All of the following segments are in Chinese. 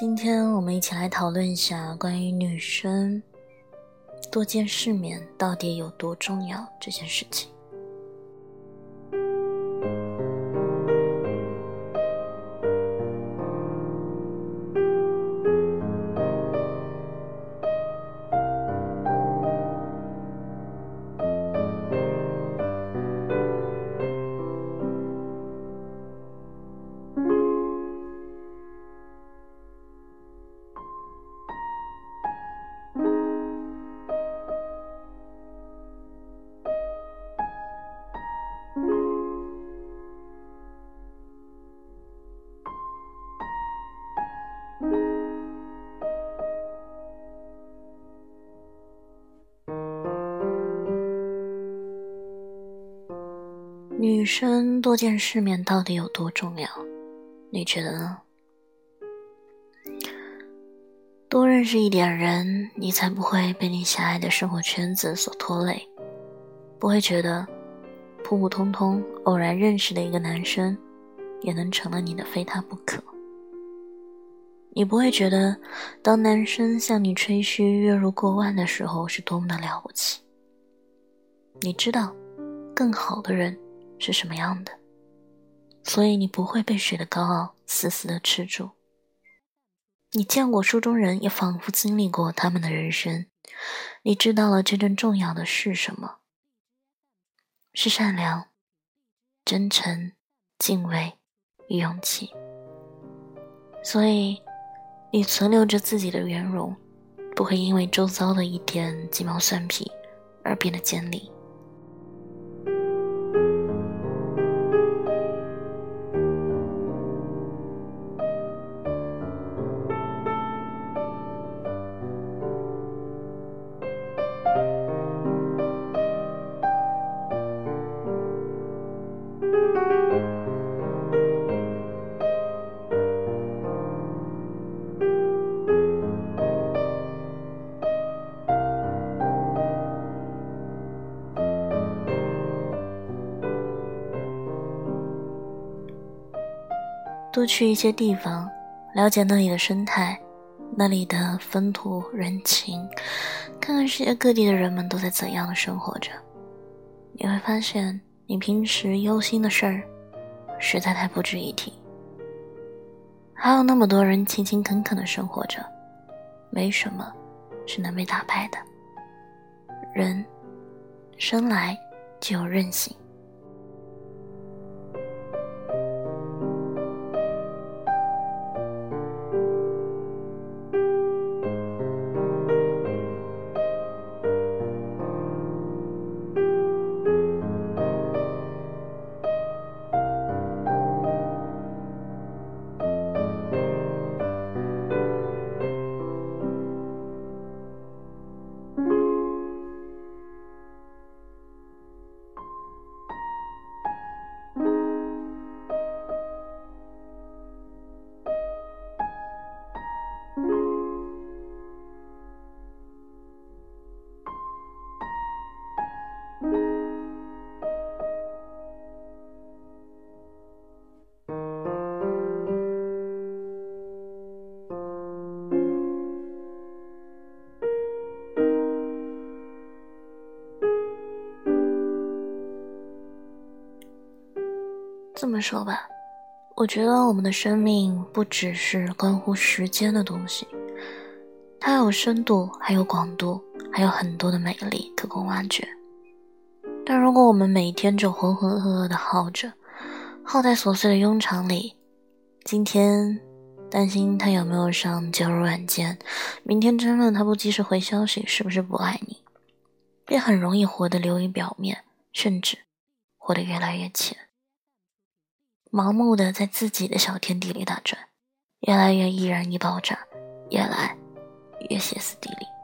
今天我们一起来讨论一下关于女生多见世面到底有多重要这件事情。女生多见世面到底有多重要？你觉得呢？多认识一点人，你才不会被你狭隘的生活圈子所拖累，不会觉得普普通通偶然认识的一个男生，也能成了你的非他不可。你不会觉得当男生向你吹嘘月入过万的时候是多么的了不起。你知道，更好的人。是什么样的？所以你不会被水的高傲死死的吃住。你见过书中人，也仿佛经历过他们的人生。你知道了真正重要的是什么？是善良、真诚、敬畏与勇气。所以，你存留着自己的圆融，不会因为周遭的一点鸡毛蒜皮而变得尖利。多去一些地方，了解那里的生态，那里的风土人情，看看世界各地的人们都在怎样的生活着，你会发现，你平时忧心的事儿，实在太不值一提。还有那么多人勤勤恳恳的生活着，没什么是能被打败的。人生来就有韧性。这么说吧，我觉得我们的生命不只是关乎时间的东西，它有深度，还有广度，还有很多的美丽可供挖掘。但如果我们每天就浑浑噩噩的耗着，耗在琐碎的庸常里，今天担心他有没有上交友软件，明天争论他不及时回消息是不是不爱你，便很容易活得流于表面，甚至活得越来越浅。盲目的在自己的小天地里打转，越来越易燃易爆炸，越来越歇斯底里。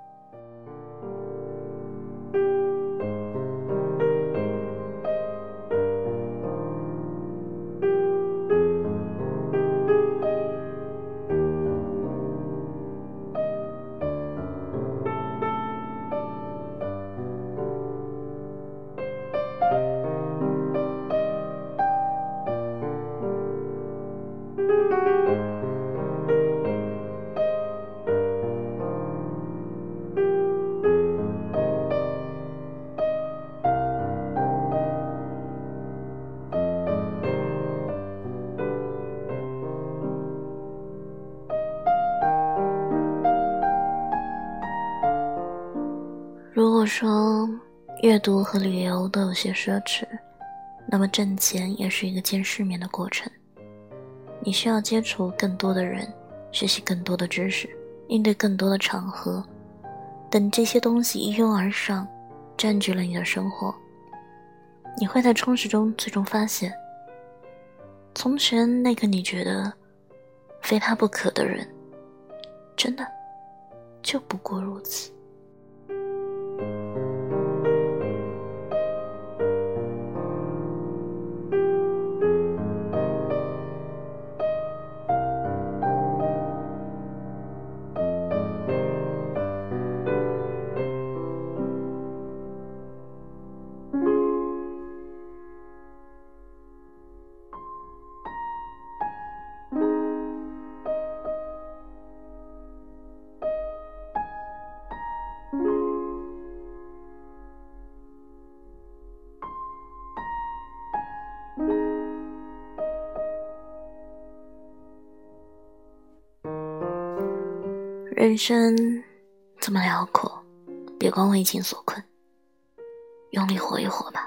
果说阅读和旅游都有些奢侈，那么挣钱也是一个见世面的过程。你需要接触更多的人，学习更多的知识，应对更多的场合。等这些东西一拥而上，占据了你的生活，你会在充实中最终发现，从前那个你觉得非他不可的人，真的就不过如此。人生这么辽阔，别光为情所困，用力活一活吧。